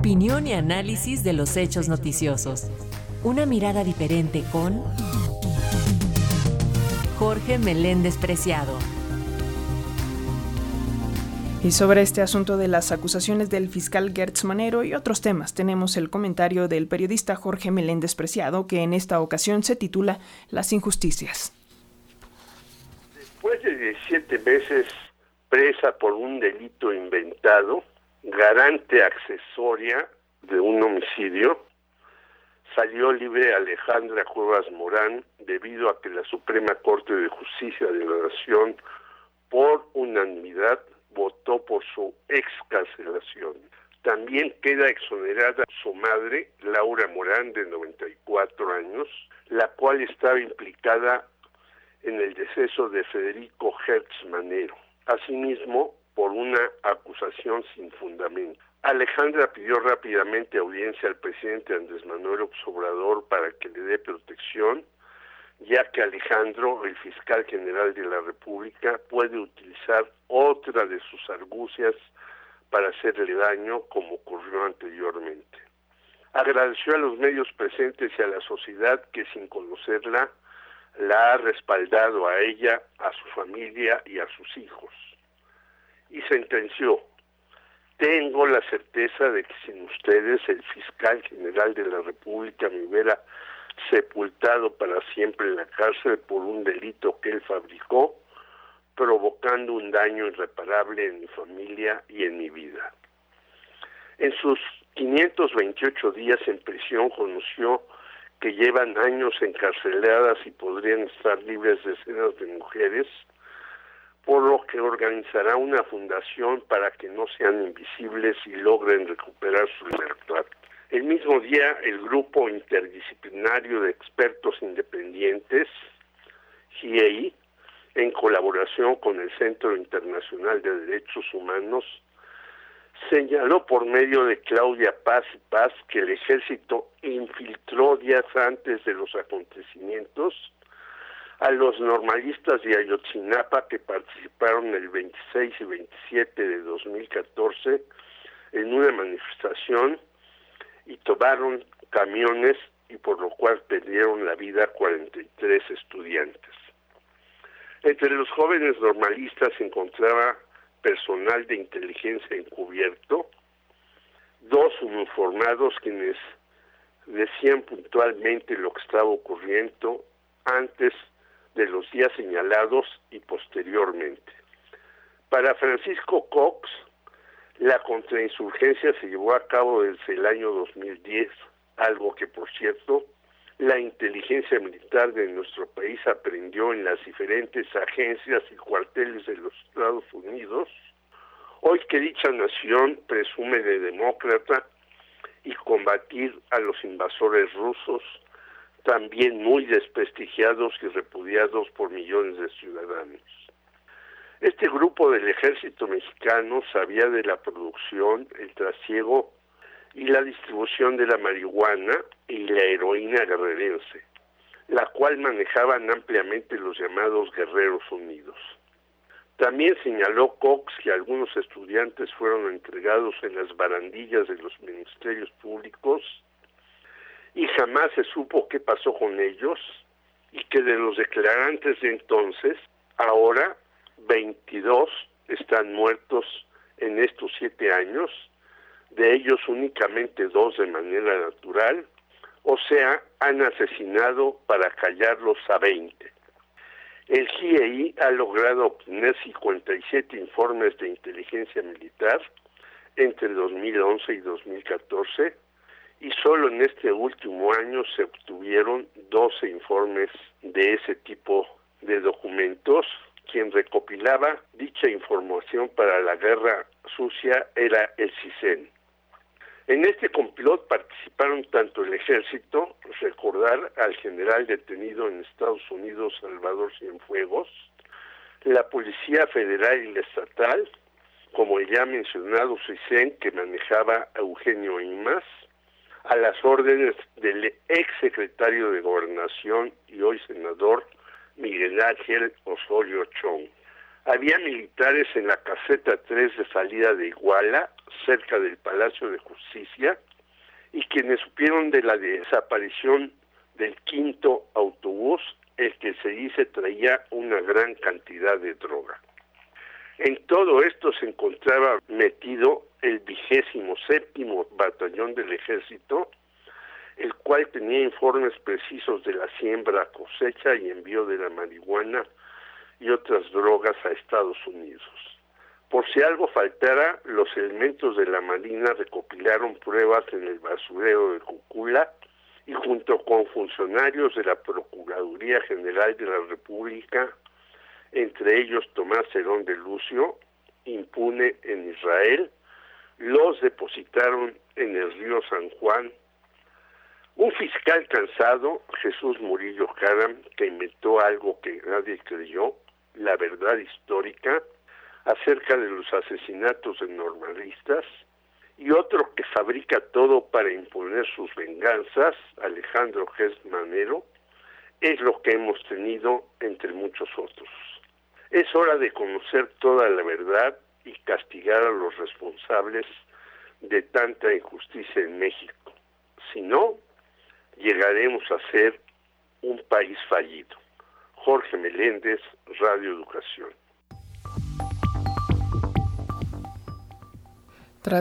Opinión y análisis de los hechos noticiosos. Una mirada diferente con Jorge Meléndez Preciado. Y sobre este asunto de las acusaciones del fiscal Gertz Manero y otros temas, tenemos el comentario del periodista Jorge Meléndez Preciado, que en esta ocasión se titula Las injusticias. Después de 17 meses presa por un delito inventado, garante accesoria de un homicidio, salió libre Alejandra Cuevas Morán debido a que la Suprema Corte de Justicia de la Nación, por unanimidad, votó por su excarcelación. También queda exonerada su madre, Laura Morán, de 94 años, la cual estaba implicada en el deceso de Federico Hertz Manero. Asimismo, por una acusación sin fundamento. Alejandra pidió rápidamente audiencia al presidente Andrés Manuel Obrador para que le dé protección, ya que Alejandro, el fiscal general de la República, puede utilizar otra de sus argucias para hacerle daño, como ocurrió anteriormente. Agradeció a los medios presentes y a la sociedad que sin conocerla la ha respaldado a ella, a su familia y a sus hijos. Y sentenció, tengo la certeza de que sin ustedes el fiscal general de la República me hubiera sepultado para siempre en la cárcel por un delito que él fabricó, provocando un daño irreparable en mi familia y en mi vida. En sus 528 días en prisión conoció que llevan años encarceladas y podrían estar libres decenas de mujeres, por lo que organizará una fundación para que no sean invisibles y logren recuperar su libertad. El mismo día, el grupo interdisciplinario de expertos independientes, GIEI, en colaboración con el Centro Internacional de Derechos Humanos, señaló por medio de Claudia Paz y Paz que el ejército infiltró días antes de los acontecimientos a los normalistas de Ayotzinapa que participaron el 26 y 27 de 2014 en una manifestación y tomaron camiones y por lo cual perdieron la vida 43 estudiantes. Entre los jóvenes normalistas se encontraba personal de inteligencia encubierto, dos uniformados quienes decían puntualmente lo que estaba ocurriendo antes de los días señalados y posteriormente. Para Francisco Cox, la contrainsurgencia se llevó a cabo desde el año 2010, algo que por cierto la inteligencia militar de nuestro país aprendió en las diferentes agencias y cuarteles de los Estados Unidos, hoy que dicha nación presume de demócrata y combatir a los invasores rusos, también muy desprestigiados y repudiados por millones de ciudadanos. Este grupo del ejército mexicano sabía de la producción, el trasiego y la distribución de la marihuana y la heroína guerrerense, la cual manejaban ampliamente los llamados Guerreros Unidos. También señaló Cox que algunos estudiantes fueron entregados en las barandillas de los ministerios públicos y jamás se supo qué pasó con ellos y que de los declarantes de entonces, ahora 22 están muertos en estos siete años de ellos únicamente dos de manera natural, o sea, han asesinado para callarlos a 20. El GIEI ha logrado obtener 57 informes de inteligencia militar entre 2011 y 2014 y solo en este último año se obtuvieron 12 informes de ese tipo de documentos. Quien recopilaba dicha información para la guerra sucia era el CISEN. En este complot participaron tanto el ejército, recordar al general detenido en Estados Unidos, Salvador Cienfuegos, la Policía Federal y la Estatal, como el ya mencionado CISEN que manejaba Eugenio Imas, a las órdenes del ex secretario de Gobernación y hoy senador Miguel Ángel Osorio Chong. Había militares en la caseta 3 de salida de Iguala, cerca del Palacio de Justicia, y quienes supieron de la desaparición del quinto autobús, el que se dice traía una gran cantidad de droga. En todo esto se encontraba metido el vigésimo séptimo batallón del ejército, el cual tenía informes precisos de la siembra, cosecha y envío de la marihuana y otras drogas a Estados Unidos. Por si algo faltara, los elementos de la Marina recopilaron pruebas en el basurero de Cucula y junto con funcionarios de la Procuraduría General de la República, entre ellos Tomás Herón de Lucio, impune en Israel, los depositaron en el río San Juan. Un fiscal cansado, Jesús Murillo Caram, que inventó algo que nadie creyó, la verdad histórica, acerca de los asesinatos de normalistas, y otro que fabrica todo para imponer sus venganzas, Alejandro Gest Manero, es lo que hemos tenido entre muchos otros. Es hora de conocer toda la verdad y castigar a los responsables de tanta injusticia en México. Si no, llegaremos a ser un país fallido. Jorge Meléndez, Radio Educación.